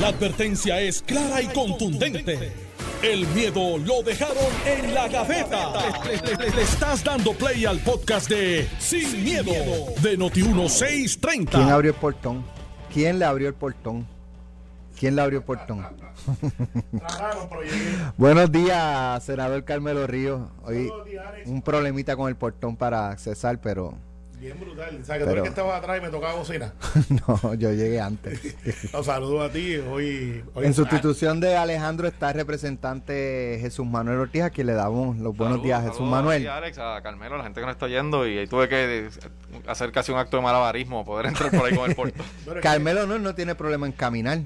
La advertencia es clara y contundente. El miedo lo dejaron en la gaveta. Le, le estás dando play al podcast de Sin, miedo, de Noti1630. ¿Quién abrió el portón? ¿Quién le abrió el portón? ¿Quién le abrió el portón? Buenos días, senador Carmelo Ríos. Hoy un problemita con el portón para accesar, pero Bien brutal. O sea, que tú eres que estabas atrás y me tocaba bocina. no, yo llegué antes. Los saludo a ti. Hoy, hoy en sustitución de Alejandro está el representante Jesús Manuel Ortiz, a quien le damos los buenos días a Jesús Manuel. A Alex, a Carmelo, a la gente que nos está yendo, y ahí tuve que hacer casi un acto de malabarismo, poder entrar por ahí con el portón. Carmelo no, no tiene problema en caminar.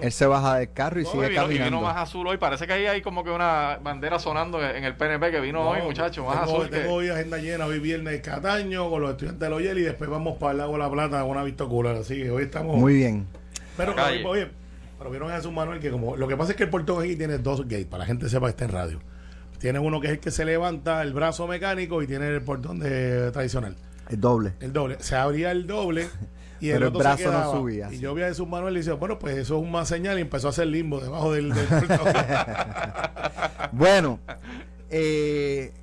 Él se baja del carro y sigue caminando. Y vino más azul hoy. Parece que ahí hay como que una bandera sonando en el PNP que vino hoy, muchachos. Más tengo, azul. Tengo hoy agenda llena. Hoy viernes Cataño con los estudiantes de Loyel y después vamos para el Lago La Plata con una vista ocular. Así que hoy estamos. Muy bien. Pero, oye, pero vieron a Jesús Manuel que como. Lo que pasa es que el portón aquí tiene dos gates, para la gente sepa que está en radio. Tiene uno que es el que se levanta el brazo mecánico y tiene el portón de tradicional. El doble. El doble. Se abría el doble. Y el, brazo no subía. Y yo vi a Jesús Manuel y decía, bueno, pues eso es un más señal y empezó a hacer limbo debajo del, del Bueno, eh,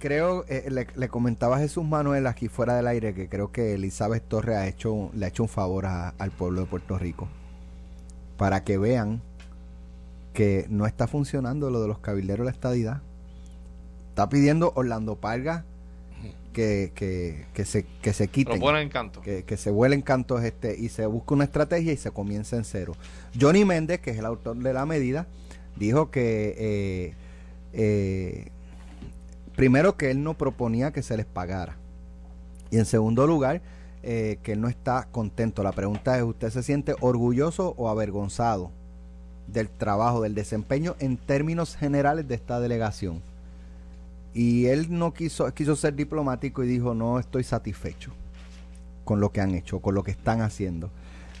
creo, eh, le, comentaba a Jesús Manuel aquí fuera del aire que creo que Elizabeth Torres ha hecho, le ha hecho un favor al pueblo de Puerto Rico para que vean que no está funcionando lo de los cabilderos de la estadidad. Está pidiendo Orlando Parga que, que, se, que se quiten. Que, que, se vuelen cantos este, y se busque una estrategia y se comienza en cero. Johnny Méndez, que es el autor de la medida, dijo que eh, eh, primero que él no proponía que se les pagara. Y en segundo lugar, eh, que él no está contento. La pregunta es, ¿usted se siente orgulloso o avergonzado del trabajo, del desempeño en términos generales de esta delegación? Y él no quiso, quiso ser diplomático y dijo, no estoy satisfecho con lo que han hecho, con lo que están haciendo.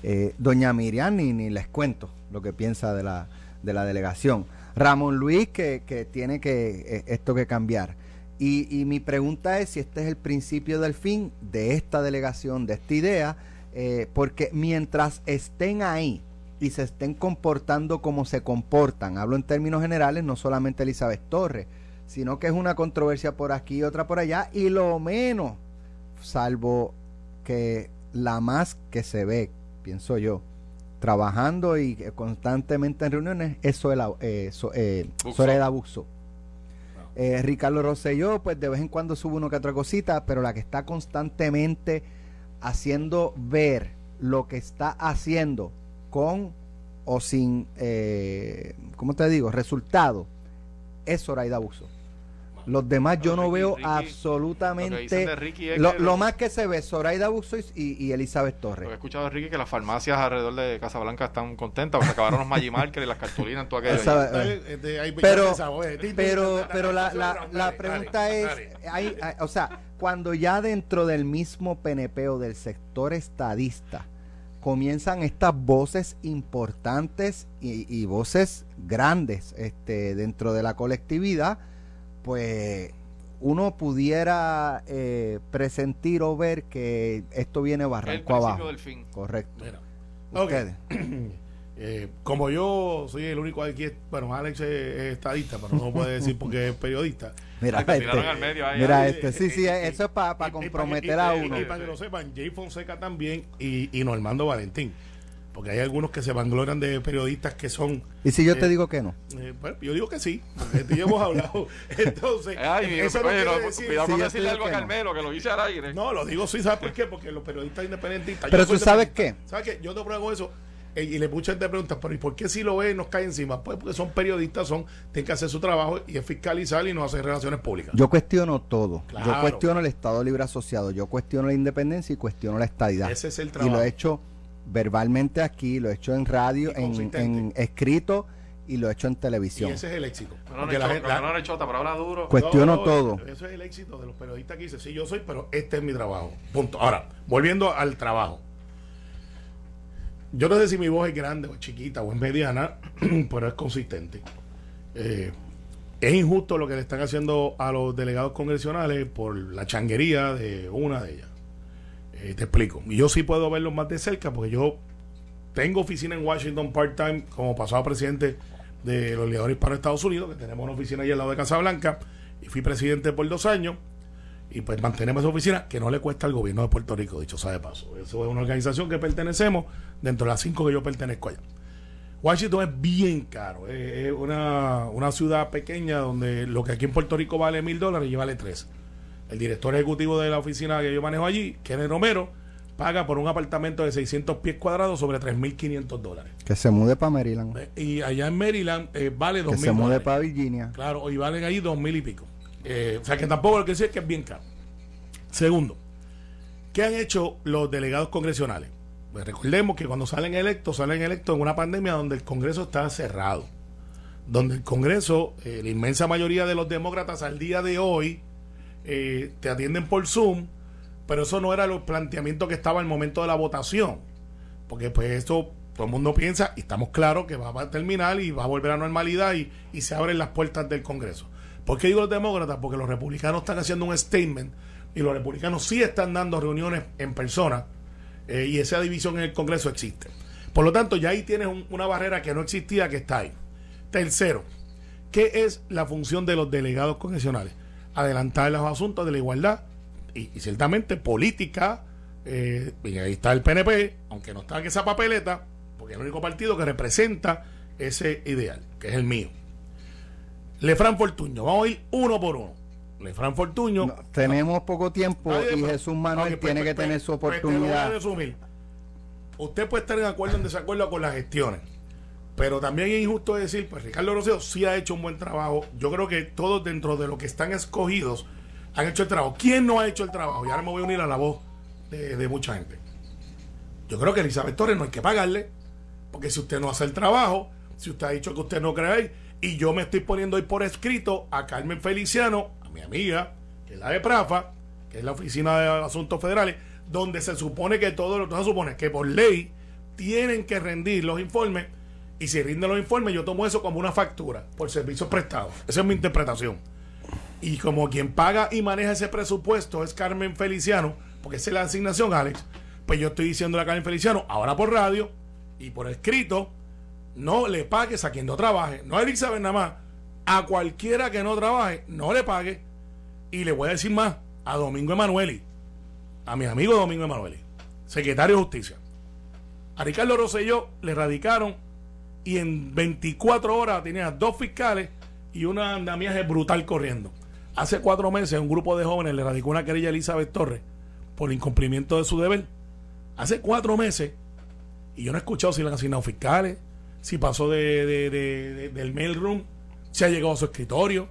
Eh, doña Miriam, ni, ni, les cuento lo que piensa de la, de la delegación. Ramón Luis, que, que tiene que eh, esto que cambiar. Y, y, mi pregunta es si este es el principio del fin de esta delegación, de esta idea, eh, porque mientras estén ahí y se estén comportando como se comportan, hablo en términos generales, no solamente Elizabeth Torres, sino que es una controversia por aquí y otra por allá, y lo menos, salvo que la más que se ve, pienso yo, trabajando y constantemente en reuniones, es Soledad eh, eh, Buxo. Eh, Ricardo Rosselló, pues de vez en cuando sube una que otra cosita, pero la que está constantemente haciendo ver lo que está haciendo con o sin, eh, ¿cómo te digo?, resultado, es Zoraida Buxo. Los demás yo no veo absolutamente. Lo, más que se ve, Zoraida Buxo y, Elizabeth Torres. he escuchado de Ricky que las farmacias alrededor de Casablanca están contentas, porque acabaron los Magimarker y las cartulinas, todo aquello. pero, pero, pero la, la, pregunta es: hay, o sea, cuando ya dentro del mismo PNP o del sector estadista comienzan estas voces importantes y, y voces grandes este, dentro de la colectividad pues uno pudiera eh, presentir o ver que esto viene barranco el abajo. del fin. Correcto. Eh, como yo soy el único aquí, bueno, Alex es, estadista, pero no puede decir porque es periodista. Mira, este, mira este, sí, sí, eso es para comprometer a uno. Y, para que lo sepan, Jay Fonseca también y, y Normando Valentín. Porque hay algunos que se vanglorian de periodistas que son. ¿Y si yo te eh, digo que no? Eh, bueno, yo digo que sí, porque ya hemos hablado. Entonces, eso no quiere decir, cuidado con decirle algo a Carmelo, que lo hice al aire. No, lo digo sí, ¿sabes por qué? Porque los periodistas independentistas. Pero tú sabes qué. ¿Sabes qué? Yo te pregunto eso eh, y le mucha gente pregunta, pero ¿y por qué si lo ve nos cae encima? Pues porque son periodistas, son tienen que hacer su trabajo y es fiscalizar y no hacer relaciones públicas. Yo cuestiono todo. Yo cuestiono el Estado Libre Asociado, yo cuestiono la independencia y cuestiono la estadidad. Ese es el trabajo. Y lo he hecho verbalmente aquí, lo he hecho en radio, en, escrito y lo he hecho en televisión. Y ese es el éxito. No, no, la, la, chota, pero habla duro. Cuestiono todo. Eso es el éxito de los periodistas que dicen, sí, yo soy, pero este es mi trabajo. Punto. Ahora, volviendo al trabajo. Yo no sé si mi voz es grande o es chiquita o es mediana, pero es consistente. Eh, es injusto lo que le están haciendo a los delegados congresionales por la changuería de una de ellas. Eh, te explico. Yo sí puedo verlo más de cerca porque yo tengo oficina en Washington part-time como pasado presidente de los lideradores para Estados Unidos, que tenemos una oficina ahí al lado de Casablanca, y fui presidente por dos años. Y pues mantenemos esa oficina que no le cuesta al gobierno de Puerto Rico, dicho sea de paso. Eso es una organización que pertenecemos dentro de las cinco que yo pertenezco allá. Washington es bien caro. Es una, una ciudad pequeña donde lo que aquí en Puerto Rico vale mil dólares, y vale tres. El director ejecutivo de la oficina que yo manejo allí, Kenneth Romero, paga por un apartamento de 600 pies cuadrados sobre 3.500 dólares. Que se mude para Maryland. Eh, Y allá en Maryland eh, vale Que 2.000 se mude para Virginia. Claro, y valen ahí dos mil y pico. Eh, o sea que tampoco lo que decir es que es bien caro. Segundo, ¿qué han hecho los delegados congresionales? Pues recordemos que cuando salen electos, salen electos en una pandemia donde el Congreso está cerrado. Donde el Congreso, la inmensa mayoría de los demócratas al día de hoy, eh, te atienden por Zoom, pero eso no era el planteamiento que estaba al momento de la votación. Porque pues esto todo el mundo piensa y estamos claros que va a terminar y va a volver a normalidad y, y se abren las puertas del Congreso. ¿Por qué digo los demócratas? Porque los republicanos están haciendo un statement y los republicanos sí están dando reuniones en persona eh, y esa división en el Congreso existe. Por lo tanto, ya ahí tienes un- una barrera que no existía que está ahí. Tercero, ¿qué es la función de los delegados congresionales? Adelantar los asuntos de la igualdad y, y ciertamente política. eh, y ahí está el PNP, aunque no está en esa papeleta, porque es el único partido que representa ese ideal, que es el mío. Lefran Fortuño, vamos a ir uno por uno. Lefran Fortuño. No, tenemos poco tiempo y pues, Jesús Manuel pues, tiene pues, que pues, tener su pues, te lo voy a oportunidad. resumir. Usted puede estar en acuerdo o en desacuerdo con las gestiones, pero también es injusto decir, pues Ricardo Rocío sí ha hecho un buen trabajo. Yo creo que todos dentro de lo que están escogidos han hecho el trabajo. ¿Quién no ha hecho el trabajo? Y ahora me voy a unir a la voz de, de mucha gente. Yo creo que Elizabeth Torres no hay que pagarle, porque si usted no hace el trabajo, si usted ha dicho que usted no cree y yo me estoy poniendo hoy por escrito a Carmen Feliciano, a mi amiga, que es la de Prafa, que es la Oficina de Asuntos Federales, donde se supone que todo lo se supone que por ley tienen que rendir los informes, y si rinden los informes, yo tomo eso como una factura por servicios prestados. Esa es mi interpretación. Y como quien paga y maneja ese presupuesto es Carmen Feliciano, porque esa es la asignación, Alex, pues yo estoy diciendo a Carmen Feliciano, ahora por radio y por escrito, no le pagues a quien no trabaje. No a Elizabeth nada más. A cualquiera que no trabaje, no le pague. Y le voy a decir más, a Domingo Emanueli, a mi amigo Domingo Emanueli, secretario de Justicia. A Ricardo Rosselló le radicaron y en 24 horas tenía dos fiscales y una andamiaje brutal corriendo. Hace cuatro meses un grupo de jóvenes le radicó una querella a Elizabeth Torres por incumplimiento de su deber. Hace cuatro meses y yo no he escuchado si le han asignado fiscales, si pasó de, de- de- de- del mailroom, si ha llegado a su escritorio.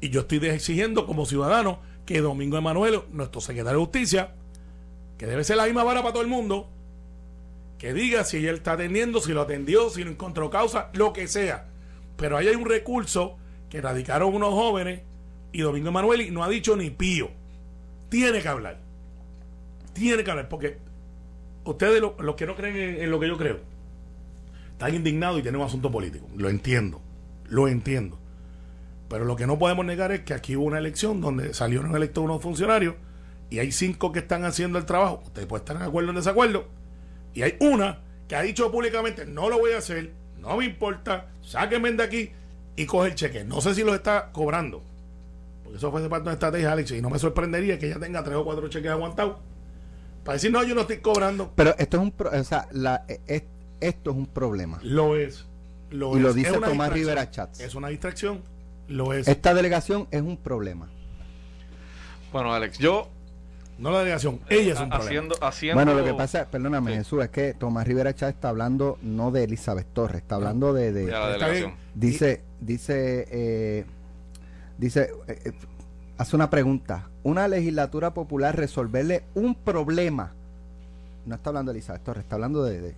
Y yo estoy exigiendo como ciudadano que Domingo Emanuel, nuestro secretario de Justicia, que debe ser la misma vara para todo el mundo, que diga si él está atendiendo, si lo atendió, si no encontró causa, lo que sea. Pero ahí hay un recurso que radicaron unos jóvenes y Domingo Emanueli no ha dicho ni pío. Tiene que hablar. Tiene que hablar, porque ustedes, lo- los que no creen en, en lo que yo creo, están indignados y tienen un asunto político. Lo entiendo, lo entiendo. Pero lo que no podemos negar es que aquí hubo una elección donde salieron electos unos funcionarios y hay cinco que están haciendo el trabajo. Ustedes pueden estar en acuerdo o en desacuerdo. Y hay una que ha dicho públicamente, no lo voy a hacer, no me importa, sáquenme de aquí y coge el cheque. No sé si lo está cobrando. Porque eso fue de parte de una estrategia, Alex, y no me sorprendería que ella tenga tres o cuatro cheques aguantados. Para decir, no, yo no estoy cobrando. Pero esto es un pro- o sea, la- e- es- esto es un problema. Lo es. Lo Y lo es. dice Es una Tomás distracción. Rivera Chats. Es una distracción. Lo es. Esta delegación es un problema. Bueno, Alex, yo No la delegación. Ella es un problema. haciendo, haciendo Bueno, lo que pasa, perdóname Sí. Jesús, es que Tomás Rivera Chávez está hablando no de Elizabeth Torres, está hablando de, de- de la delegación. dice, dice, eh, dice, eh, eh, hace una pregunta. Una legislatura popular resolverle un problema. No está hablando de Elizabeth Torres, está hablando de, de,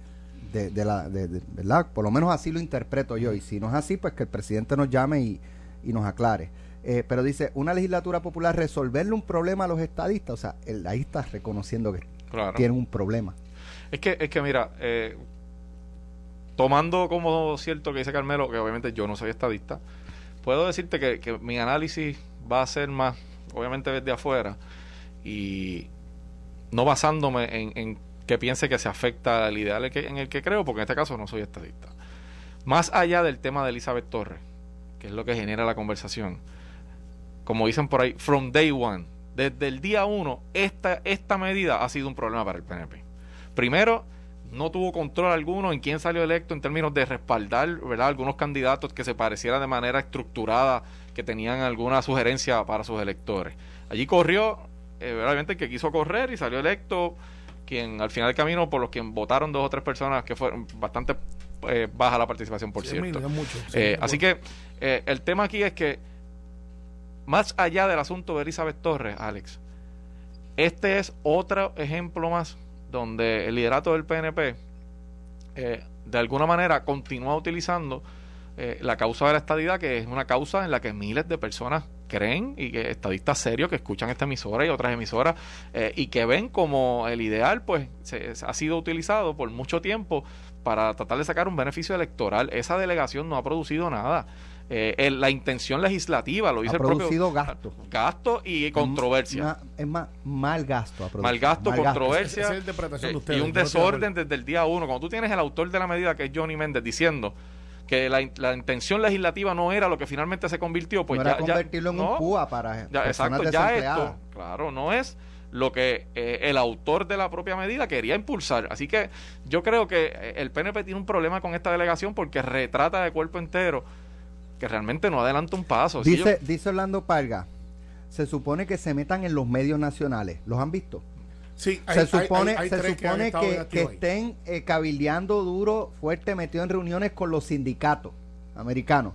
de- de la, de- de- ¿verdad? Por lo menos así lo interpreto yo. Y si no es así, pues que el presidente nos llame y, y nos aclare. Eh, pero dice, una legislatura popular resolverle un problema a los estadistas. O sea, él ahí está reconociendo que Claro. tienen un problema. Es que, es que mira, eh, tomando como cierto que dice Carmelo, que obviamente yo no soy estadista, puedo decirte que, que mi análisis va a ser más, obviamente desde afuera, y no basándome en, en que piense que se afecta al ideal en el que creo, porque en este caso no soy estadista. Más allá del tema de Elizabeth Torres, que es lo que genera la conversación, como dicen por ahí, from day one, desde el día uno, esta, esta medida ha sido un problema para el PNP. Primero, no tuvo control alguno en quién salió electo en términos de respaldar ¿verdad? algunos candidatos que se parecieran de manera estructurada, que tenían alguna sugerencia para sus electores. Allí corrió, eh, realmente el que quiso correr y salió electo, quien al final del camino, por los que votaron dos o tres personas que fueron bastante eh, baja la participación, por cierto. Eh, así que eh, el tema aquí es que, más allá del asunto de Elizabeth Torres, Alex, este es otro ejemplo más donde el liderato del PNP eh, de alguna manera continúa utilizando eh, la causa de la estadidad, que es una causa en la que miles de personas creen y que estadistas serios que escuchan esta emisora y otras emisoras eh, y que ven como el ideal pues se, ha sido utilizado por mucho tiempo para tratar de sacar un beneficio electoral. Esa delegación no ha producido nada. Eh, la intención legislativa, lo dice ha producido gasto. Gasto y controversia. es más, mal gasto. Mal gasto, controversia y un desorden desde el día uno. Cuando tú tienes el autor de la medida, que es Johnny Méndez, diciendo que la, intención legislativa no era lo que finalmente se convirtió, pues no ya, era convertirlo en un PUA para ya, exacto, ya esto, claro, no es lo que eh, el autor de la propia medida quería impulsar. Así que yo creo que eh, el PNP tiene un problema con esta delegación porque retrata de cuerpo entero que realmente no adelanta un paso. Dice, dice Orlando Parga, se supone que se metan en los medios nacionales. ¿Los han visto? Sí, se supone, se supone que, estén eh, cabildeando duro, fuerte, metido en reuniones con los sindicatos americanos.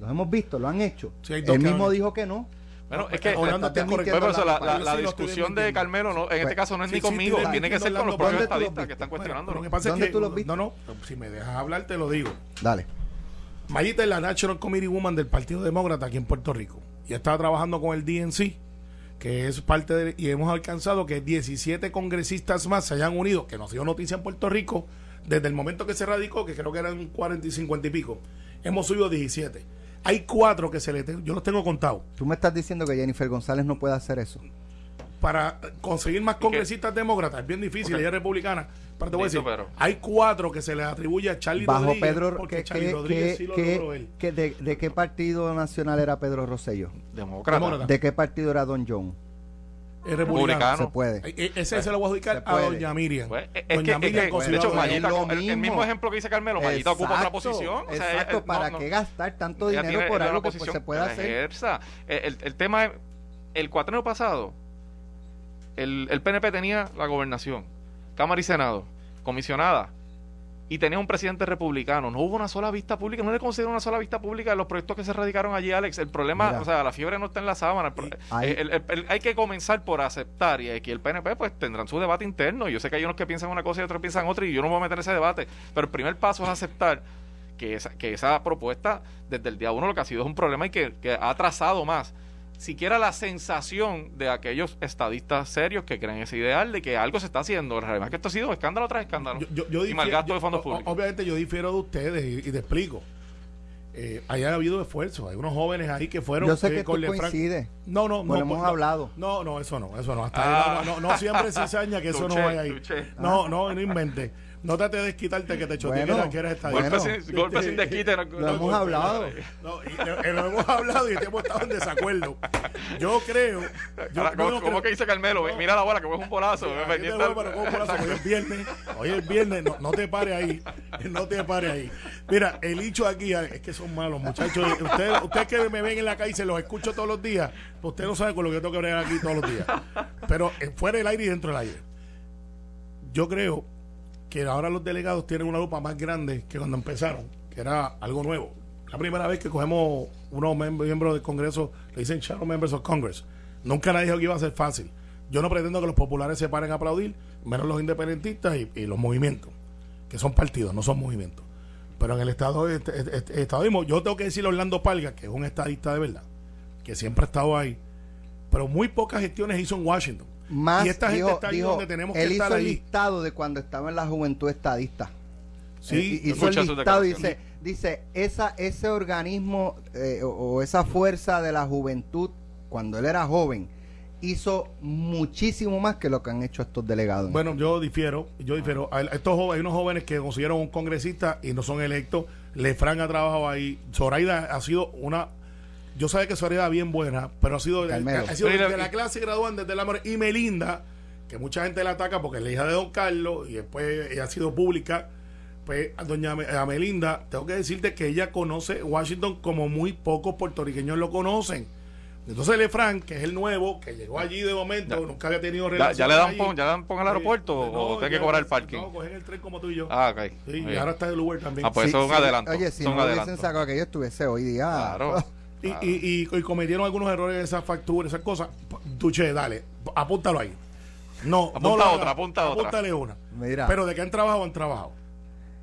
Los hemos visto, lo han hecho. Él mismo dijo que no. Bueno, es que Orlando la, la, discusión de Carmelo no, en este pues, caso no es ni conmigo, tiene que ser con los propios estadistas que están cuestionando. ¿Dónde tú los viste? No, no, si me dejas hablar te lo digo. Dale. Mayita es la National Committee Woman del Partido Demócrata aquí en Puerto Rico. Y estaba trabajando con el DNC, que es parte de. Y hemos alcanzado que 17 congresistas más se hayan unido, que nos dio noticia en Puerto Rico, desde el momento que se radicó, que creo que eran 40 y 50 y pico. Hemos subido 17. Hay cuatro que se le. Yo los tengo contados. Tú me estás diciendo que Jennifer González no puede hacer eso. Para conseguir más congresistas demócratas, es bien difícil, ella es republicana pero te voy a decir, hay cuatro que se le atribuye a Charlie Bajo Pedro, porque Charlie Rodríguez sí lo él. de, qué partido nacional era Pedro Rosello? Demócrata. ¿De qué partido era Don John? Es republicano. Se puede. E, e, ese se lo voy a adjudicar a Doña Miriam. Pues, doña Miriam de hecho, Mayita, el, mismo ejemplo que dice Carmelo, Mayita ocupa otra posición. exacto, ¿para qué gastar tanto dinero por algo que se puede hacer? El, el tema es, el cuatreno pasado, el, el PNP tenía la gobernación Cámara y Senado, comisionada, y tenía un presidente republicano. No hubo una sola vista pública, no le considero una sola vista pública de los proyectos que se radicaron allí, Alex. El problema, o sea, la fiebre no está en la sábana. hay que comenzar por aceptar y aquí el PNP pues tendrán su debate interno. Yo sé que hay unos que piensan una cosa y otros piensan otra y yo no me voy a meter en ese debate. Pero el primer paso es aceptar que esa, que esa propuesta desde el día uno lo que ha sido es un problema y que, que ha atrasado más siquiera la sensación de aquellos estadistas serios que creen ese ideal de que algo se está haciendo. Además que esto ha sido escándalo tras escándalo. y malgasto de fondos públicos. Obviamente yo difiero de ustedes y, te explico. Eh, ha habido esfuerzo. Hay unos jóvenes ahí que fueron. Yo sé que coincide. No, no, no. hemos hablado. No, no, eso no, eso no. Hasta ah. no, no, siempre cizaña que eso no vaya ahí. No, no, no invente. No trate de desquitarte que te choteé bueno, que eres estadista. Golpe, sin, golpe sin desquite. lo hemos hablado. No, y, lo hemos hablado y hemos estado en desacuerdo. Yo creo. Yo, ¿Cómo, que dice Carmelo? Mira la bola, que es un polazo. Hoy es viernes. Hoy es viernes. No, no te pare ahí. No te pare ahí. Mira, el hecho aquí es que son malos, muchachos. Ustedes, ustedes que me ven en la calle y se los escucho todos los días, pues ustedes no saben con lo que tengo que bregar aquí todos los días. Pero eh, fuera del aire y dentro del aire. Yo creo que ahora los delegados tienen una lupa más grande que cuando empezaron, que era algo nuevo. La primera vez que cogemos unos miembros del Congreso, le dicen Shadow Members of Congress. Nunca nadie dijo que iba a ser fácil. Yo no pretendo que los populares se paren a aplaudir, menos los independentistas y, los movimientos, que son partidos, no son movimientos. Pero en el estado, este, este, este estadismo, yo tengo que decirle a Orlando Palga, que es un estadista de verdad, que siempre ha estado ahí, pero muy pocas gestiones hizo en Washington. Más, y esta gente está ahí donde tenemos él que estar hizo el listado de cuando estaba en la juventud estadista. Sí, eh, hizo el listado y dice, dice esa, ese organismo eh, o, esa fuerza de la juventud, cuando él era joven, hizo muchísimo más que lo que han hecho estos delegados. Bueno, yo difiero, yo difiero. Hay, estos jóvenes, hay unos jóvenes que consiguieron un congresista y no son electos. Lefran ha trabajado ahí. Zoraida ha sido una. Yo sabía que Zoraida bien buena, pero ha sido, Carmelo. ha sido Pero y de la- la clase graduante de la Amor. Y Melinda, que mucha gente la ataca porque es la hija de Don Carlos y después ella ha sido pública. Pues a doña Me- a Melinda, tengo que decirte que ella conoce Washington como muy pocos puertorriqueños lo conocen. Entonces Lefran, que es el nuevo, que llegó allí de momento, Ya. nunca había tenido ¿Ya, relación ya le dan pon, ya le dan pon al aeropuerto Sí. o No, tiene que cobrar el parking? No, cogen el tren como tú y yo. Ah, ok. Sí, y ahora está el Uber también. Ah, pues Sí, eso es un sí. adelanto. Oye, si Son no hubiesen sacado que yo estuviese hoy día. Claro. y, y, y- y cometieron algunos errores de esas facturas, esas cosas. Duche, dale, apúntalo ahí. No, Apunta no otra, apunta otra. Apúntale una. Mira. Pero de qué han trabajado, han trabajado.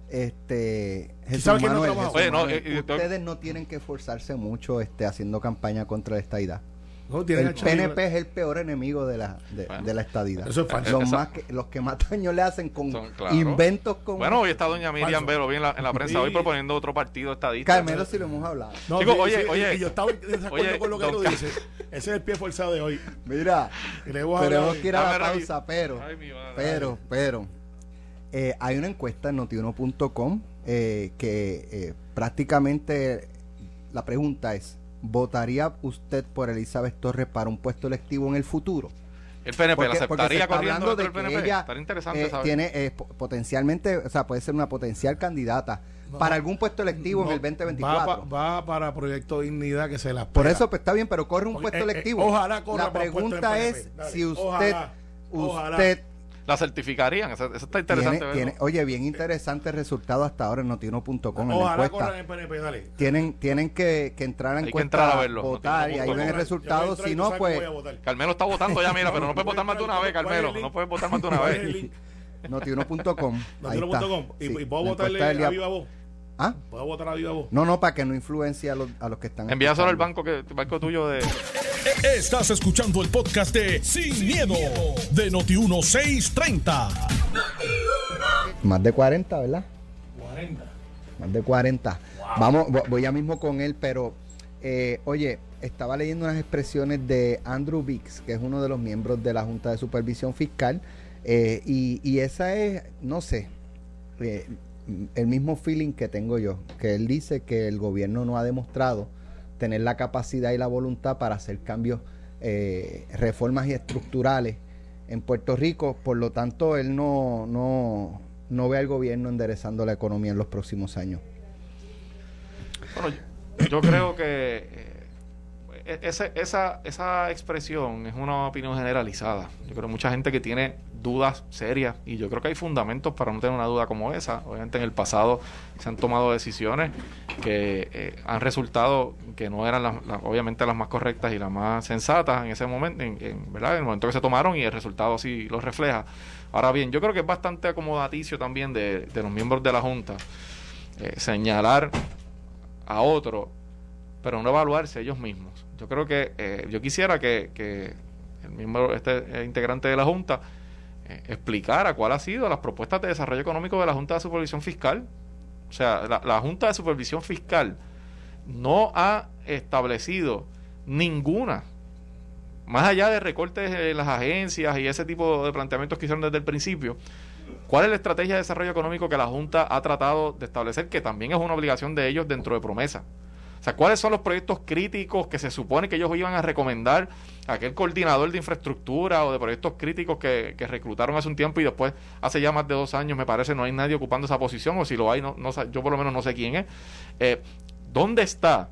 Este Jesús no Manuel, trabaja? Jesús Oye, no, Manuel, eh, eh, ustedes no tienen que esforzarse mucho este haciendo campaña contra la estadidad. No, El. PNP es el peor enemigo de la, de, Bueno. de la estadidad. Eso es falso. Los, más que, los que más daño le hacen con Son- claro. inventos como... Bueno, hoy está doña Miriam. Velo bien en la, en la prensa Sí. hoy proponiendo otro partido estadista. Carmelo si lo hemos hablado. No, Chicos, sí, oye, sí, oye. Y yo estaba en desacuerdo Oye, con lo que tú dices. Ese es el pie forzado de hoy. Mira, tenemos que ir a la pausa, pero... Ay, mi madre. Pero, pero, eh, hay una encuesta en notiuno.com eh, que eh, prácticamente la pregunta es, ¿votaría usted por Elizabeth Torres para un puesto electivo en el futuro? El PNP Porque- la porque se aceptaría está corriendo hablando de que PNP. ella, Estaría interesante eh, saber. tiene eh, po- potencialmente, o sea, puede ser una potencial candidata para algún puesto electivo No, en el Va, 2024. pa- va para Proyecto Dignidad que se la Por eso pues, está bien, pero corre un Porque, puesto eh, eh, electivo. ojalá corra La para pregunta PNP. es Dale, si usted, ojalá, ojalá. La certificarían. Eso, eso está interesante. tiene, oye, bien interesante el resultado hasta ahora en notiuno.com en la Ojalá encuesta. corran en PNP, dale. tienen tienen que, que entrar a la Hay que entrar a verlo. votar y ahí ven el resultado. Si no, pues. Carmelo está votando ya, mira, pero no puede Voy a votar más de una vez, ¿cuál es el Carmelo. No puede votar más de una ¿Cuál es el vez. notiuno.com. ahí está. Notiuno.com. Y, Sí, y puedo votarle a viva voz. ¿Ah? Puedo votar a viva voz. No, no, para que no influencie a los, a los que están. Envíaselo al banco, que, el banco tuyo de... Estás escuchando el podcast de Sin, miedo, de Noti1630. Más de 40, ¿verdad? 40. Más de 40. Vamos, vo- voy ya mismo con él, pero eh, oye, estaba leyendo unas expresiones de Andrew Bix, que es uno de los miembros de la Junta de Supervisión Fiscal, eh, y, y esa es, no sé, eh, el mismo feeling que tengo yo, que él dice que el gobierno no ha demostrado tener la capacidad y la voluntad para hacer cambios, eh, reformas y estructurales en Puerto Rico, por lo tanto él no, no, no ve al gobierno enderezando la economía en los próximos años. Bueno, yo, yo creo que eh, ese- esa, esa expresión es una opinión generalizada. Yo creo que mucha gente que tiene dudas serias y yo creo que hay fundamentos para no tener una duda como esa. Obviamente en el pasado se han tomado decisiones que eh, han resultado que no eran las, obviamente las más correctas y las más sensatas en ese momento, en, ¿verdad? En el momento que se tomaron y el resultado así lo refleja. Ahora bien, yo creo que es bastante acomodaticio también de, de los miembros de la Junta eh, señalar a otro, pero no evaluarse ellos mismos. Yo creo que eh, yo quisiera que, el miembro, este eh, integrante de la Junta, eh, explicara cuál ha sido las propuestas de desarrollo económico de la Junta de Supervisión Fiscal. O sea, la, la Junta de Supervisión Fiscal no ha establecido ninguna, más allá de recortes en las agencias y ese tipo de planteamientos que hicieron desde el principio, ¿Cuál es la estrategia de desarrollo económico que la Junta ha tratado de establecer, que también es una obligación de ellos dentro de promesa? O sea, ¿cuáles son los proyectos críticos que se supone que ellos iban a recomendar a aquel coordinador de infraestructura o de proyectos críticos que, reclutaron hace un tiempo y después, hace ya más de dos años, me parece, no hay nadie ocupando esa posición, o si lo hay, no, yo por lo menos no sé quién es. Eh, ¿Dónde está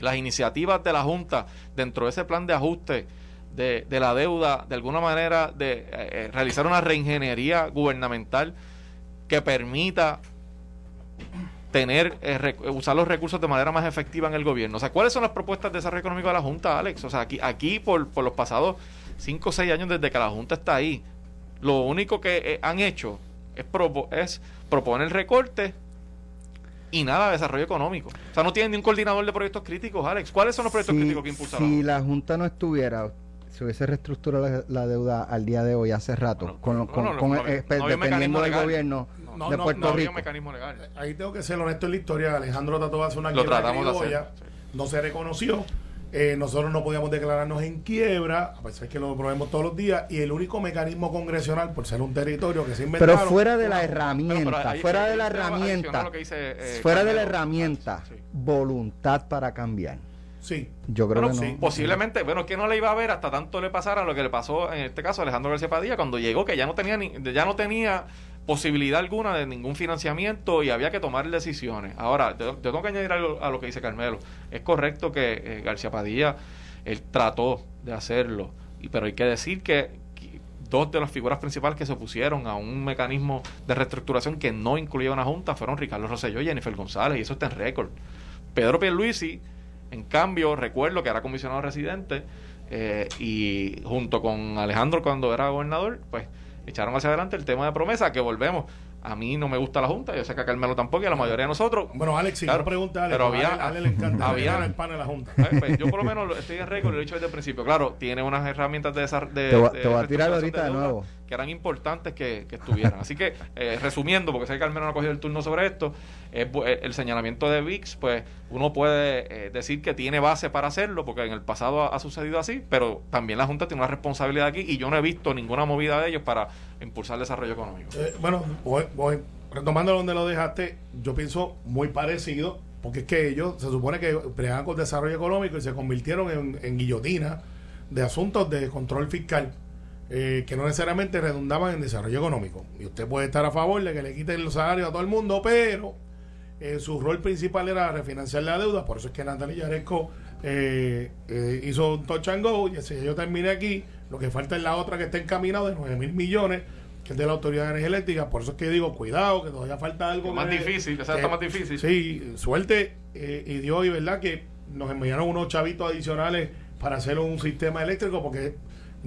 las iniciativas de la Junta dentro de ese plan de ajuste de, de la deuda, de alguna manera de eh, eh, realizar una reingeniería gubernamental que permita tener eh, rec- usar los recursos de manera más efectiva en el gobierno. O sea, ¿cuáles son las propuestas de desarrollo económico de la Junta, Alex? O sea, aquí, aquí por, por los pasados 5 o 6 años desde que la Junta está ahí, lo único que eh, han hecho es, propo- es proponer recortes y nada de desarrollo económico. O sea, no tienen ni un coordinador de proyectos críticos, Alex. ¿Cuáles son los proyectos Si- críticos que impulsa la Si la Junta no estuviera, se hubiese reestructurado la, la deuda al día de hoy, hace rato, Bueno, con, lo- no, con- no, con- no, no, eh, no había dependiendo del legal. gobierno No, de Puerto no no había Rico. un mecanismo legal. Ahí tengo que ser honesto en la historia. Alejandro trató de hacer una Lo quiebra tratamos de criolla, hacer, sí. No se reconoció. Eh, nosotros no podíamos declararnos en quiebra, a pesar que lo probemos todos los días, y el único mecanismo congresional, por ser un territorio que se inventaron... Pero fuera de la herramienta, ahí- fuera de la herramienta, eh, fuera de la herramienta, voluntad para cambiar. Sí, Yo creo Bueno, que sí, no. posiblemente, bueno, que no le iba a ver hasta tanto le pasara lo que le pasó en este caso a Alejandro García Padilla cuando llegó, que ya no tenía ni, ya no tenía posibilidad alguna de ningún financiamiento y había que tomar decisiones. Ahora, yo, yo tengo que añadir algo a lo que dice Carmelo. Es correcto que eh, García Padilla, él trató de hacerlo, y, pero hay que decir que, que dos de las figuras principales que se opusieron a un mecanismo de reestructuración que no incluía una junta fueron Ricardo Rosselló y Jennifer González, y eso está en récord. Pedro Pierluisi, en cambio, recuerdo que era comisionado residente eh, y junto con Alejandro cuando era gobernador, pues echaron hacia adelante el tema de promesa, que volvemos. A mí no me gusta la Junta, yo sé que a Carmelo tampoco y a la mayoría de nosotros. Bueno, Alex, si Claro, no pregunta a Alex, pero a había- Ale- a Ale le encanta había- el pan en la Junta. Eh, pues, yo por lo menos estoy en récord, lo he dicho desde el principio. Claro, tiene unas herramientas de esa de, Te voy a- de te voy a tirar ahorita de deuda nuevo. Que eran importantes que, estuvieran. Así que, eh, resumiendo, porque sé que Carmelo no ha cogido el turno sobre esto, es bu- eh, el señalamiento de VIX, pues uno puede eh, decir que tiene base para hacerlo, porque en el pasado ha, sucedido así, pero también la Junta tiene una responsabilidad aquí y yo no he visto ninguna movida de ellos para impulsar el desarrollo económico. Eh, bueno, retomando donde lo dejaste, yo pienso muy parecido, porque es que ellos se supone que bregaban con desarrollo económico y se convirtieron en, en guillotina de asuntos de control fiscal eh, que no necesariamente redundaban en desarrollo económico. Y usted puede estar a favor de que le quiten los salarios a todo el mundo, pero eh, su rol principal era refinanciar la deuda, por eso es que Natalia Yaresco eh, eh, hizo un touch and go, y si yo terminé aquí, lo que falta es la otra que está encaminada de 9 mil millones, que es de la Autoridad de Energía Eléctrica, por eso es que digo, cuidado, que todavía falta algo. Es más que- difícil, que- está más difícil. Sí, suerte eh, y Dios y verdad que nos enviaron unos chavitos adicionales para hacer un sistema eléctrico porque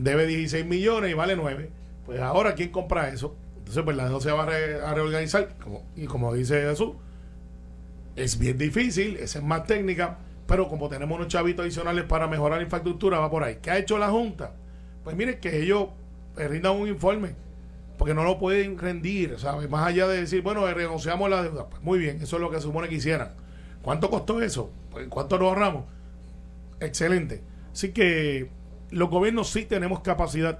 debe 16 millones y vale 9. Pues ahora, ¿quién compra eso? Entonces, pues la deuda se va a, re- a reorganizar. Como, y como dice Jesús, es bien difícil, esa es más técnica, pero como tenemos unos chavitos adicionales para mejorar la infraestructura, va por ahí. ¿Qué ha hecho la Junta? Pues miren que ellos eh, rindan un informe, porque no lo pueden rendir, ¿sabes? Más allá de decir, bueno, eh, renunciamos la deuda. Pues muy bien, eso es lo que supone que hicieran. ¿Cuánto costó eso? Pues, ¿Cuánto nos ahorramos? Excelente. Así que los gobiernos sí tenemos capacidad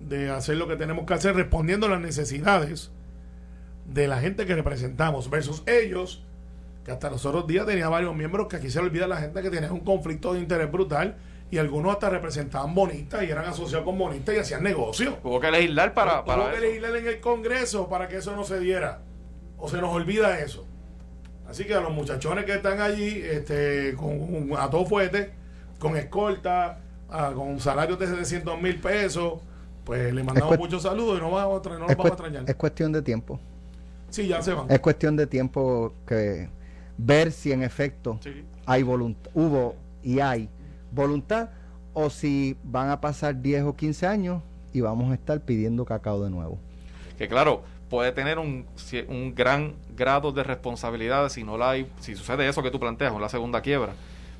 de hacer lo que tenemos que hacer respondiendo a las necesidades de la gente que representamos versus ellos que hasta los otros días tenía varios miembros que aquí se le olvida a la gente que tenía un conflicto de interés brutal y algunos hasta representaban bonistas y eran asociados con bonistas y hacían negocio. Hubo que legislar para, para Hubo que legislar en el Congreso para que eso no se diera. O se nos olvida eso. Así que a los muchachones que están allí, este, con a todo fuerte, con escolta, a- con salarios de 700 mil pesos, pues le mandamos cuest- muchos saludos y no, vamos a tra- no los Es, vamos a extrañar. es cuestión de tiempo. Sí, ya se van. Es cuestión de tiempo que ver si en efecto Sí. hay voluntad, hubo y hay voluntad o si van a pasar 10 o 15 años y vamos a estar pidiendo cacao de nuevo. que claro, puede tener un, un gran grado de responsabilidad si no la hay, si sucede eso que tú planteas, con la segunda quiebra.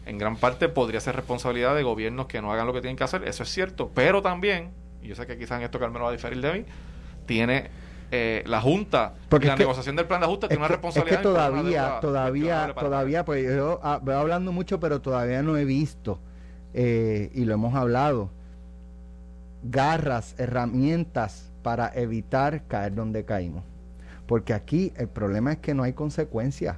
En gran parte podría ser responsabilidad de gobiernos que no hagan lo que tienen que hacer, eso es cierto, pero también, y yo sé que quizás en esto Carmelo va a diferir de mí, tiene eh, la Junta, Porque la que- negociación del plan de ajuste tiene una que, es que responsabilidad. todavía, deuda todavía, todavía, pues yo ah, veo hablando mucho, pero todavía no he visto, eh, y lo hemos hablado, garras, herramientas para evitar caer donde caímos. Porque aquí el problema es que no hay consecuencias.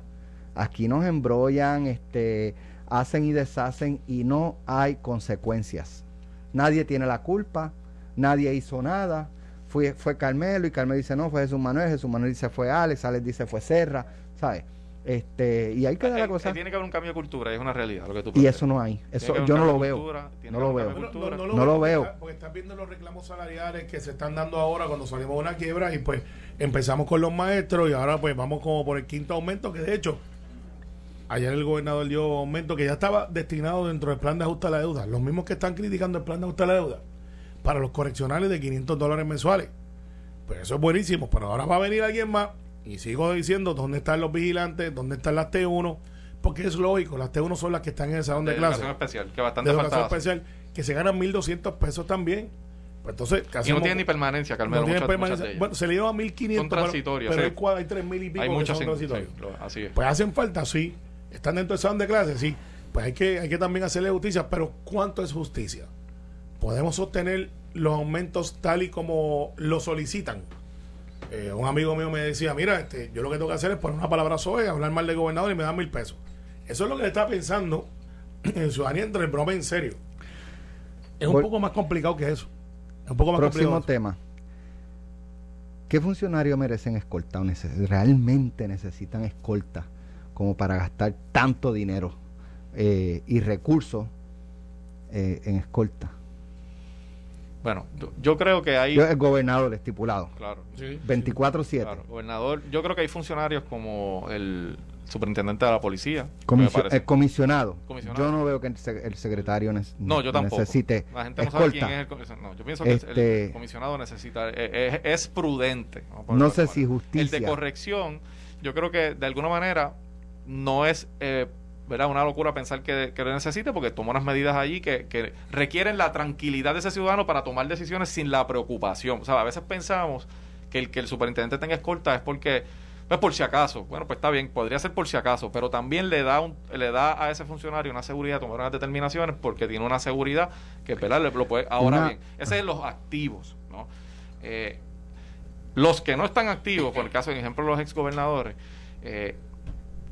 Aquí nos embrollan, este, hacen y deshacen y no hay consecuencias. Nadie tiene la culpa, nadie hizo nada. Fue, fue Carmelo y Carmelo dice no, fue Jesús Manuel, Jesús Manuel dice fue Alex, Alex dice fue Serra, ¿sabes? Este, y ahí queda Eh, la cosa. tiene que haber un cambio de cultura, es una realidad lo que tú Y eso no hay. Eso que yo no lo veo. cultura, No que lo veo. cambio de Bueno, cultura. No lo veo. Porque estás viendo los reclamos salariales que se están dando ahora cuando salimos de una quiebra y pues empezamos con los maestros y ahora pues vamos como por el quinto aumento que de hecho ayer el gobernador dio aumento que ya estaba destinado dentro del plan de ajuste a la deuda. Los mismos que están criticando el plan de ajuste a la deuda para los correccionales de 500 dólares mensuales. Pues eso es buenísimo, pero ahora va a venir alguien más y sigo diciendo dónde están los vigilantes, dónde están las T1, porque es lógico, las T1 son las que están en el salón de, de clase educación especial, que de bastante educación falta. especial que se ganan 1.200 pesos también. Pues entonces, ¿qué Y no tiene ni permanencia, Carmelo. No muchas- permanencia. muchas de. Bueno, se le lleva 1.500, Son pero- transitorias, pero, sí. hay, cua- hay 3.000 y pico Hay que son sin- sí, así es. Pues hacen falta, sí. Están dentro del salón de clase, sí. pues hay que, hay que también hacerle justicia, pero ¿cuánto es justicia? ¿Podemos sostener los aumentos tal y como lo solicitan? Eh, un amigo mío me decía, mira, este, yo lo que tengo que hacer es poner una palabra soe, hablar mal del gobernador y me dan mil pesos. Eso es lo que le está pensando en ciudadanía entre el broma en serio. Es un poco más complicado que eso. Es un poco más Próximo complicado. tema. ¿Qué funcionarios merecen escolta o neces- realmente necesitan escolta como para gastar tanto dinero eh, y recursos eh, en escolta? Bueno, yo, creo que hay... Yo, el gobernador estipulado. Claro. Sí, 24-7. Claro, gobernador, yo creo que hay funcionarios como el superintendente de la policía. Comisio- el comisionado. Comisionado. Yo no veo que el, el secretario nes- no, yo tampoco. necesite La gente no sabe quién es el comisionado. No, yo pienso que el- el, Este- comisionado necesita, eh, es, es prudente. No sé si justicia. El de corrección, yo creo que de alguna manera no es eh, ¿verdad? una locura pensar que, que lo necesite porque toma unas medidas allí que, que requieren la tranquilidad de ese ciudadano para tomar decisiones sin la preocupación. O sea, a veces pensamos que el que el superintendente tenga escolta es porque pues por si acaso, bueno, pues está bien, podría ser por si acaso, pero también le da un, le da a ese funcionario una seguridad de tomar unas determinaciones porque tiene una seguridad que ¿verdad? Le- lo puede, ahora Una- bien, ese es los activos, ¿no? Eh, los que no están activos, por el caso, por ejemplo, los exgobernadores, eh,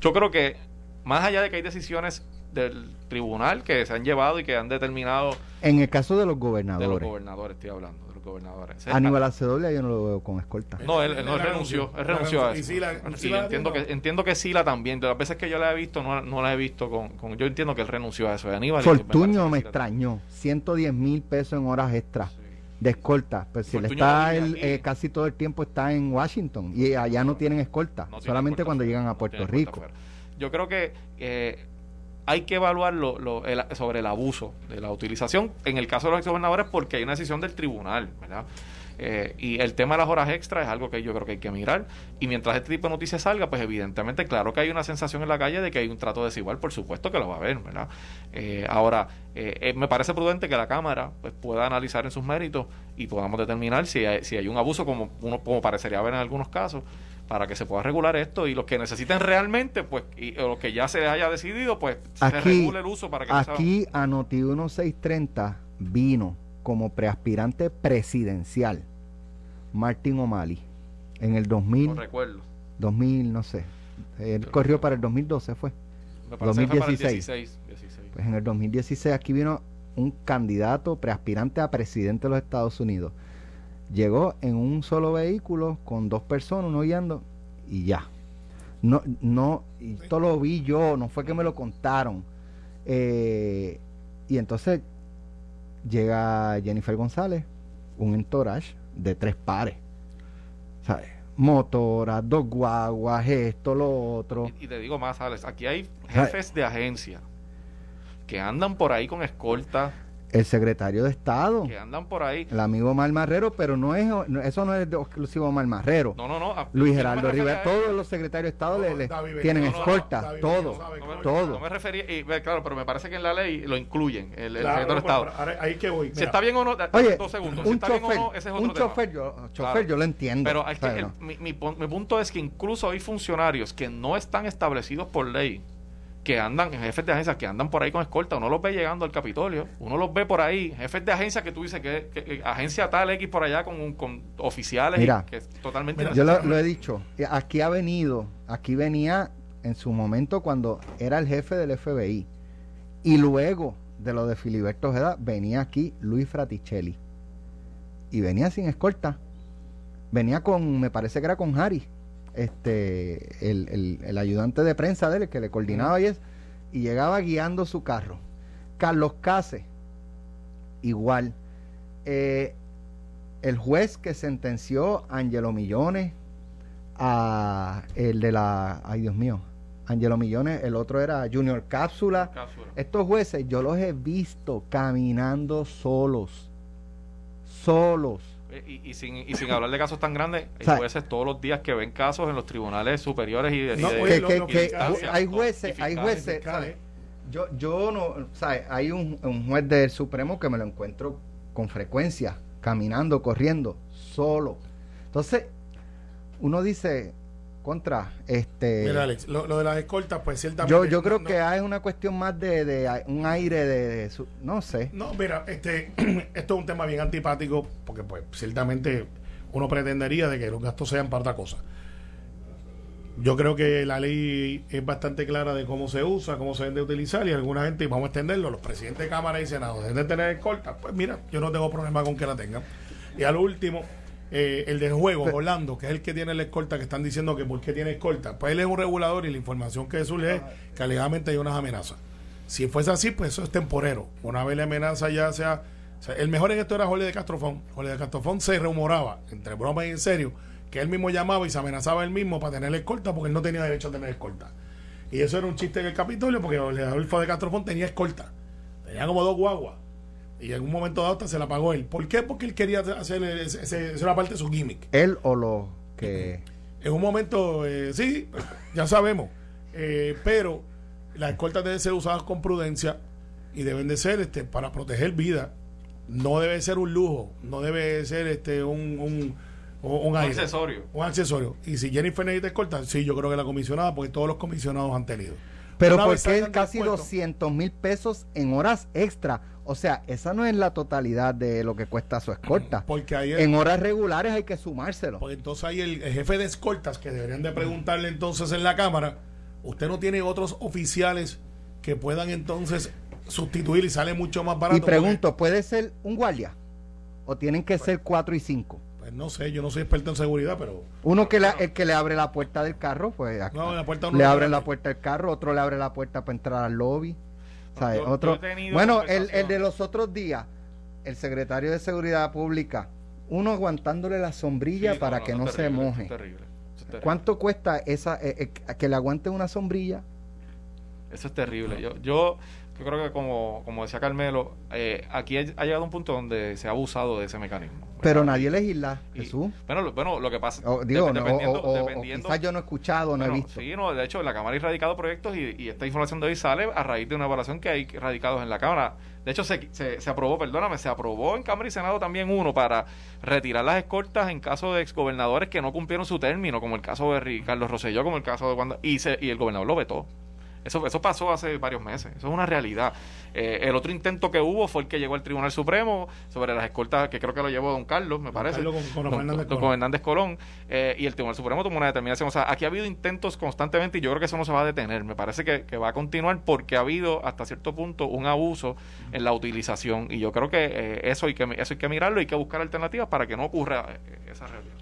yo creo que más allá de que hay decisiones del tribunal que se han llevado y que han determinado En el caso de los de los gobernadores, gobernadores, estoy hablando, de los gobernadores. Aníbal Acedolia yo no lo veo con escolta. no, él, él no, él renunció, él renunció a Y eso. Sila- Y Sila entiendo que entiendo que Sila también, de las veces que yo la he visto, no, no la he visto con, con- yo entiendo que él renunció a eso. Aníbal, parece me Sila- extrañó. 110 mil pesos en horas extras Sí. De escolta. Pero si él está, él, eh, casi todo el tiempo está en Washington y allá no tienen escolta. No solamente cuando llegan a Puerto Rico. Yo creo que eh, hay que evaluar lo, lo- el- sobre el abuso de la utilización en el caso de los exgobernadores porque hay una decisión del tribunal, ¿verdad? Eh, y el tema de las horas extras es algo que yo creo que hay que mirar. Y mientras este tipo de noticias salga, pues evidentemente, claro que hay una sensación en la calle de que hay un trato desigual, por supuesto que lo va a haber, ¿verdad? Eh, ahora, eh, eh, me parece prudente que la Cámara pues, pueda analizar en sus méritos y podamos determinar si hay, si hay un abuso, como, uno, como parecería haber en algunos casos, para que se pueda regular esto y los que necesiten realmente, pues, y, o los que ya se haya decidido, pues, se Aquí- regule el uso para que no Aquí a Noti 1630 vino como preaspirante presidencial Martin O'Malley en el 2000, no recuerdo. 2000 no sé. Él corrió para el 2012 fue. Me parece que fue para el 2016. 16, 16. Pues en el 2016 aquí vino un candidato preaspirante a presidente de los Estados Unidos. Llegó en un solo vehículo con dos personas, uno guiando y ya. No, no, y esto lo vi yo, no fue que me lo contaron. Eh, y entonces llega Jennifer González, un entourage de tres pares. ¿Sabes? Motora, dos guaguas, esto, lo otro. Y, y te digo más, Alex, aquí hay jefes de agencia que andan por ahí con escolta, El secretario de Estado. que andan por ahí. El amigo Omar Marrero, pero no es no- eso no es de exclusivo Omar Marrero. No, no, no. a- Luis Gerardo Rivera, todos los secretarios de Estado le, le- David tienen Benito, escolta, David todo, Benito sabe No me, todo. no me refería, y, claro, pero me parece que en la ley lo incluyen, el, el Claro, secretario de Estado. pero ahí que voy. si está bien o no, Oye, dos segundos. Si un bien chofer, o no, ese es otro un tema. chofer, yo, chofer Claro. yo lo entiendo. Pero es que ¿sabes, el- no? mi, mi mi punto es que incluso hay funcionarios que no están establecidos por ley, que andan, jefes de agencias que andan por ahí con escolta, uno los ve llegando al Capitolio, uno los ve por ahí, jefes de agencias que tú dices que, que- que agencia tal X por allá con, un- con oficiales y Mira, que es totalmente mira, Yo lo he dicho, eh, aquí ha venido, aquí venía en su momento cuando era el jefe del FBI y luego de lo de Filiberto Ojeda venía aquí Luis Fraticelli y venía sin escolta, venía con, me parece que era con Harry, este, el, el- el ayudante de prensa de él, el que le coordinaba y es, y llegaba guiando su carro. Carlos Case, igual. Eh, el juez que sentenció a Angelo Millones, a el de la, ay Dios mío, Angelo Millones, el otro era Junior Cápsula. Cápsula. Estos jueces yo los he visto caminando solos, solos. Eh, Y, y sin, y sin hablar de casos tan grandes, hay O sea, jueces todos los días que ven casos en los tribunales superiores y de, y No, de- oye, que, lo- que- lo que que- ju- hay jueces, hay jueces. Yo, yo no, ¿sabes? Hay un, un juez del Supremo que me lo encuentro con frecuencia, caminando, corriendo, solo. Entonces, uno dice, contra. Este, Mira, Alex, lo, lo de las escoltas, pues ciertamente. yo, yo creo no- que es una cuestión más de, de un aire de, de su- no sé. No, mira, este, esto es un tema bien antipático porque, pues, ciertamente uno pretendería de que los gastos sean para otra cosa. Yo creo que la ley es bastante clara de cómo se usa, cómo se debe de utilizar y alguna gente, y vamos a extenderlo, los presidentes de Cámara y Senado deben de tener escolta. Pues mira, yo no tengo problema con que la tengan. Y al último, eh, el de juego, Orlando, que es el que tiene la escolta, que están diciendo que por qué tiene escolta. Pues él es un regulador y la información que surge es que alegadamente hay unas amenazas. Si fuese así, pues eso es temporero. Una vez la amenaza ya sea... o sea, el mejor en esto era Jorge de Castrofón. Jorge de Castrofón se rumoraba, entre broma y en serio, que él mismo llamaba y se amenazaba él mismo para tener escolta porque él no tenía derecho a tener escolta. Y eso era un chiste en el Capitolio porque Jorge Adolfo de Castrofón tenía escolta. Tenía como dos guaguas. Y en un momento dado hasta se la pagó él. ¿Por qué? Porque él quería hacer ese, ese- eso era parte de su gimmick. Él o los que... En un momento, eh, sí, ya sabemos. Eh, pero las escoltas deben ser usadas con prudencia y deben de ser este, para proteger vida. No debe ser un lujo, no debe ser este un, un, un, un Un aire, accesorio. un accesorio. Y si Jennifer necesita escolta, sí, yo creo que la comisionada, porque todos los comisionados han tenido. Pero ¿por qué casi puesto- 200 mil pesos en horas extra? O sea, esa no es la totalidad de lo que cuesta su escolta. Porque ahí En horas regulares hay que sumárselo. Pues entonces ahí el, el jefe de escoltas que deberían de preguntarle entonces en la Cámara, usted no tiene otros oficiales que puedan entonces sustituir y sale mucho más barato. Y pregunto, ¿puede ser un guardia? ¿O tienen que ser cuatro y cinco? No sé, yo no soy experto en seguridad, pero Uno que la- el que le abre la puerta del carro, pues acá No, la puerta no le abre la puerta del carro, otro le abre la puerta para entrar al lobby. ¿sabe? Yo- yo otro, bueno, el, el de los otros días, el secretario de Seguridad Pública, uno aguantándole la sombrilla Sí, para no, que no se moje. es terrible, es terrible. ¿Cuánto cuesta esa eh, eh, que le aguante una sombrilla? Eso es terrible. Yo, yo, yo creo que como, como decía Carmelo, eh, aquí ha, ha llegado un punto donde se ha abusado de ese mecanismo. Pero nadie legisla, Y- Jesús. Bueno, lo, bueno, lo que pasa O, digo, dep- no, o- dependiendo, o- o dependiendo- quizás yo no he escuchado, no he visto. Sí, no, de hecho, en la Cámara hay radicados proyectos y, y esta información de hoy sale a raíz de una evaluación que hay radicados en la Cámara. De hecho, se, se, se aprobó, perdóname, se aprobó en Cámara y Senado también uno para retirar las escoltas en caso de exgobernadores que no cumplieron su término, como el caso de Ricardo Rosselló, como el caso de cuando... Y, se, y el gobernador lo vetó. Eso, eso pasó hace varios meses, eso es una realidad. Eh, el otro intento que hubo fue el que llegó al Tribunal Supremo sobre las escoltas, que creo que lo llevó don Carlos, me parece. Carlos con- con Don- Hernández don- Colón. con Hernández Colón. eh, y el Tribunal Supremo tomó una determinación. O sea, aquí ha habido intentos constantemente y yo creo que eso no se va a detener. Me parece que, que va a continuar porque ha habido hasta cierto punto un abuso en la utilización. Y yo creo que eh, eso, hay que eso hay que mirarlo y hay que buscar alternativas para que no ocurra esa realidad.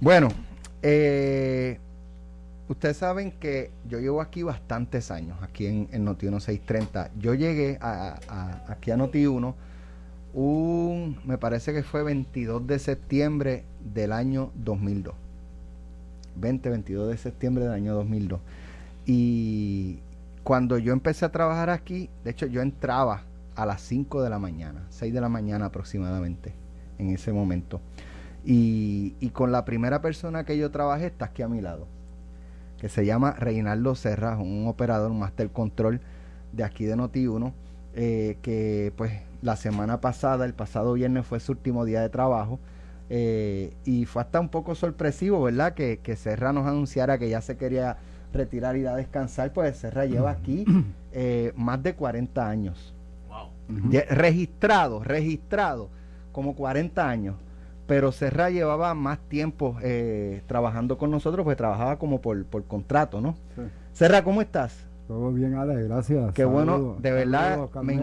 Bueno, eh, ustedes saben que yo llevo aquí bastantes años, aquí en, en Noti 1630. Yo llegué aquí a Noti 1 un, me parece que fue 22 de septiembre del año 2002. 20, 22 de septiembre del año 2002. Y cuando yo empecé a trabajar aquí, de hecho yo entraba a las 5 de la mañana, 6 de la mañana aproximadamente, en ese momento. Y con la primera persona que yo trabajé está aquí a mi lado, que se llama Reinaldo Serra, un operador, un master control de aquí de Noti1, eh, que pues la semana pasada, el pasado viernes fue su último día de trabajo. eh, y fue hasta un poco sorpresivo, ¿verdad? Que, que Serra nos anunciara que ya se quería retirar y ir a descansar, pues Serra lleva aquí eh, más de 40 años. Ye- registrado, registrado, como 40 años. Pero Serra llevaba más tiempo eh, trabajando con nosotros, pues trabajaba como por, por contrato, ¿no? Sí. Serra, ¿cómo estás? Todo bien, Ale, gracias. Qué bueno, de verdad, saludos, me-.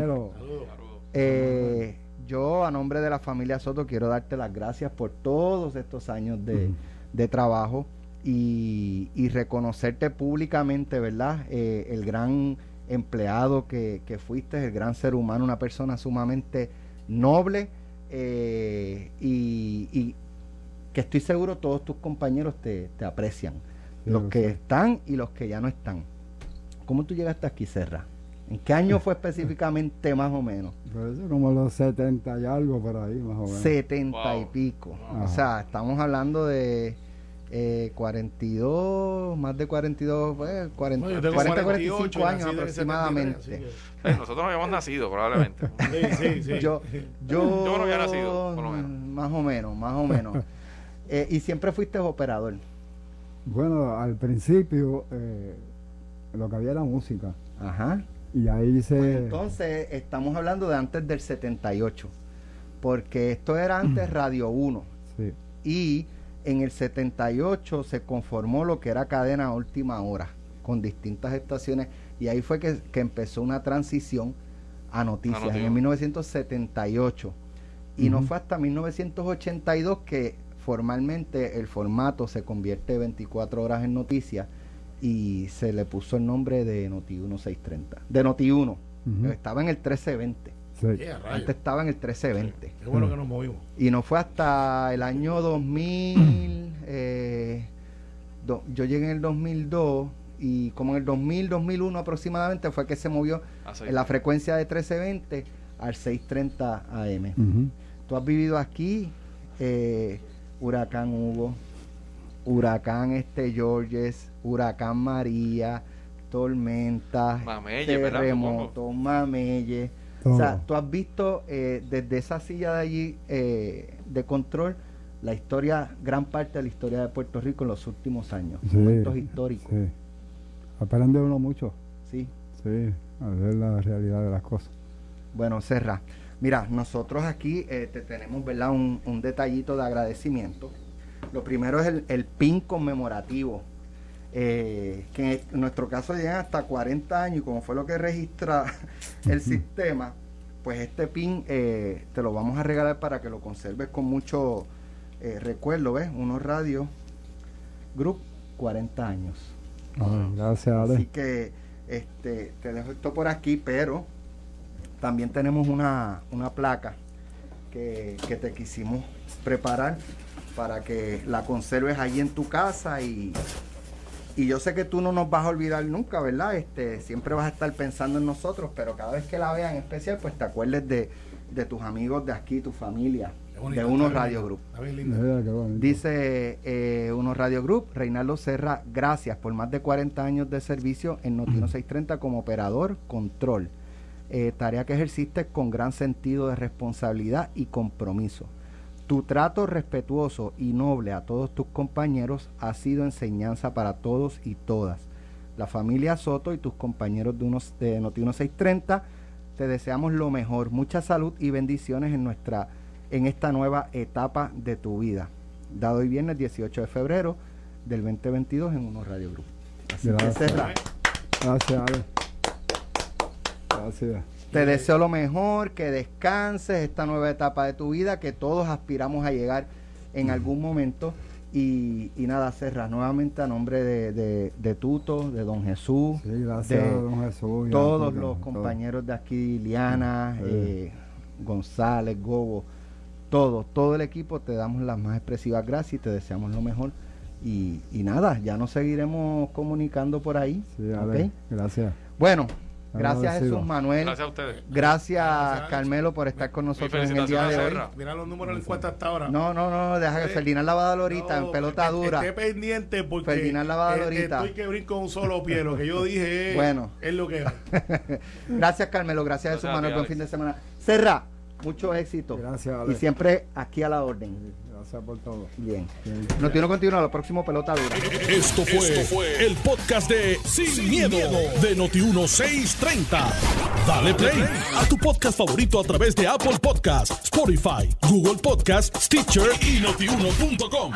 Eh, yo, a nombre de la familia Soto, quiero darte las gracias por todos estos años de, de trabajo y, y reconocerte públicamente, ¿verdad? Eh, el gran empleado que, que fuiste, el gran ser humano, una persona sumamente noble eh, y, y que estoy seguro todos tus compañeros te, te aprecian, Sí, los lo que están y los que ya no están. ¿Cómo tú llegaste aquí, Serra? ¿En qué año fue específicamente más o menos? Pues eso como los 70 y algo por ahí, más o menos. 70 y pico. Wow. O sea, estamos hablando de eh, 42, más de 42, pues, 40, No, yo tengo 40 48, 45 años 73, aproximadamente. así que- Eh, nosotros no habíamos nacido, probablemente. Sí, sí, sí. Yo, yo, Yo no había nacido, por lo menos. Más o menos, más o menos. Eh, y siempre fuiste operador. Bueno, al principio eh, lo que había era música. Ajá. Y ahí se... Pues entonces, estamos hablando de antes del 78. Porque esto era antes Radio 1. sí. Y en el 78 se conformó lo que era cadena última hora, con distintas estaciones. Y ahí fue que, que empezó una transición a noticias, A Noti1. en 1978. Y no Ujú. fue hasta 1982 que formalmente el formato se convierte de 24 horas en noticias y se le puso el nombre de Noti 1630. De Noti 1. Ujú. Estaba en el 1320. Sí. Yeah. Antes estaba en el 1320. Qué bueno que nos movimos. Y no fue hasta el año 2000, eh, do- yo llegué en el 2002 y como en el 2000, 2001 aproximadamente fue que se movió en la frecuencia de 1320 al 630 AM. Ujú. Tú has vivido aquí, eh, Huracán Hugo, Huracán este Georges, Huracán María, Tormenta, Mameye, ¿verdad? terremoto, Mameye. Todo. O sea, tú has visto eh, desde esa silla de allí eh, de control la historia, gran parte de la historia de Puerto Rico en los últimos años, Sí, momentos históricos, Sí. Aprende uno mucho. sí. Sí, a ver la realidad de las cosas. Bueno, Serra, mira, nosotros aquí eh, te tenemos, ¿verdad? Un, un detallito de agradecimiento. Lo primero es el, el PIN conmemorativo, eh, que en nuestro caso llegan hasta 40 años y como fue lo que registra el sistema, pues este PIN eh, te lo vamos a regalar para que lo conserves con mucho eh, recuerdo, ¿ves? Unos Radio Group 40 años. Ah, gracias, Así Ale. que este, te dejo esto por aquí, pero también tenemos una, una placa que, que te quisimos preparar para que la conserves ahí en tu casa y, y yo sé que tú no nos vas a olvidar nunca, ¿verdad? Este, siempre vas a estar pensando en nosotros, pero cada vez que la vean en especial, pues te acuerdes de, de tus amigos de aquí, tu familia, bonito, de unos Radio Group. Dice eh, Uno Radio Group, Reinaldo Serra, gracias por más de 40 años de servicio en Notino 630 como operador control. Eh, tarea que ejerciste con gran sentido de responsabilidad y compromiso. Tu trato respetuoso y noble a todos tus compañeros ha sido enseñanza para todos y todas. La familia Soto y tus compañeros de, unos, de Noti 630 te deseamos lo mejor, mucha salud y bendiciones en nuestra en esta nueva etapa de tu vida. Dado hoy viernes 18 de febrero del 2022 en Uno Radio Group. Así que Gracias. Serra, Gracias, Ale. Gracias. Te deseo lo mejor, que descanses esta nueva etapa de tu vida, que todos aspiramos a llegar en algún momento. Y, y nada, Serra, nuevamente a nombre de, de- de Tuto, de Don Jesús, Sí, gracias, de don Jesús. todos los compañeros de aquí, Liliana, Sí. eh, González, Gobo, todos, todo el equipo, te damos las más expresivas gracias y te deseamos lo mejor. Y, y nada, ya nos seguiremos comunicando por ahí. Sí, Ale. ¿ok? Gracias. Bueno, gracias. Jesús Manuel. Gracias a ustedes. Gracias, Gracias. Carmelo por estar con nosotros en el día de a hoy. Serra. Mira los números de la encuesta hasta ahora. No, no, no, deja que. Ferdinand Lavador ahorita No, en pelota dura. Esté pendiente porque Ferdinand Lavado eh, ahorita. estoy que brinco un solo pie. Lo que yo dije es, Bueno. es lo que gracias, Carmelo. Gracias, Jesús Gracias a Manuel. Buen fin de semana. Serra, mucho éxito. Gracias, Y siempre aquí a la orden. Gracias por todo. Bien. Bien. No tiene continuo, lo próximo pelota dura. Esto fue, el podcast de Sin, miedo, de Noti1630. Dale play a tu podcast favorito a través de Apple Podcasts, Spotify, Google Podcasts, Stitcher y notiuno.com.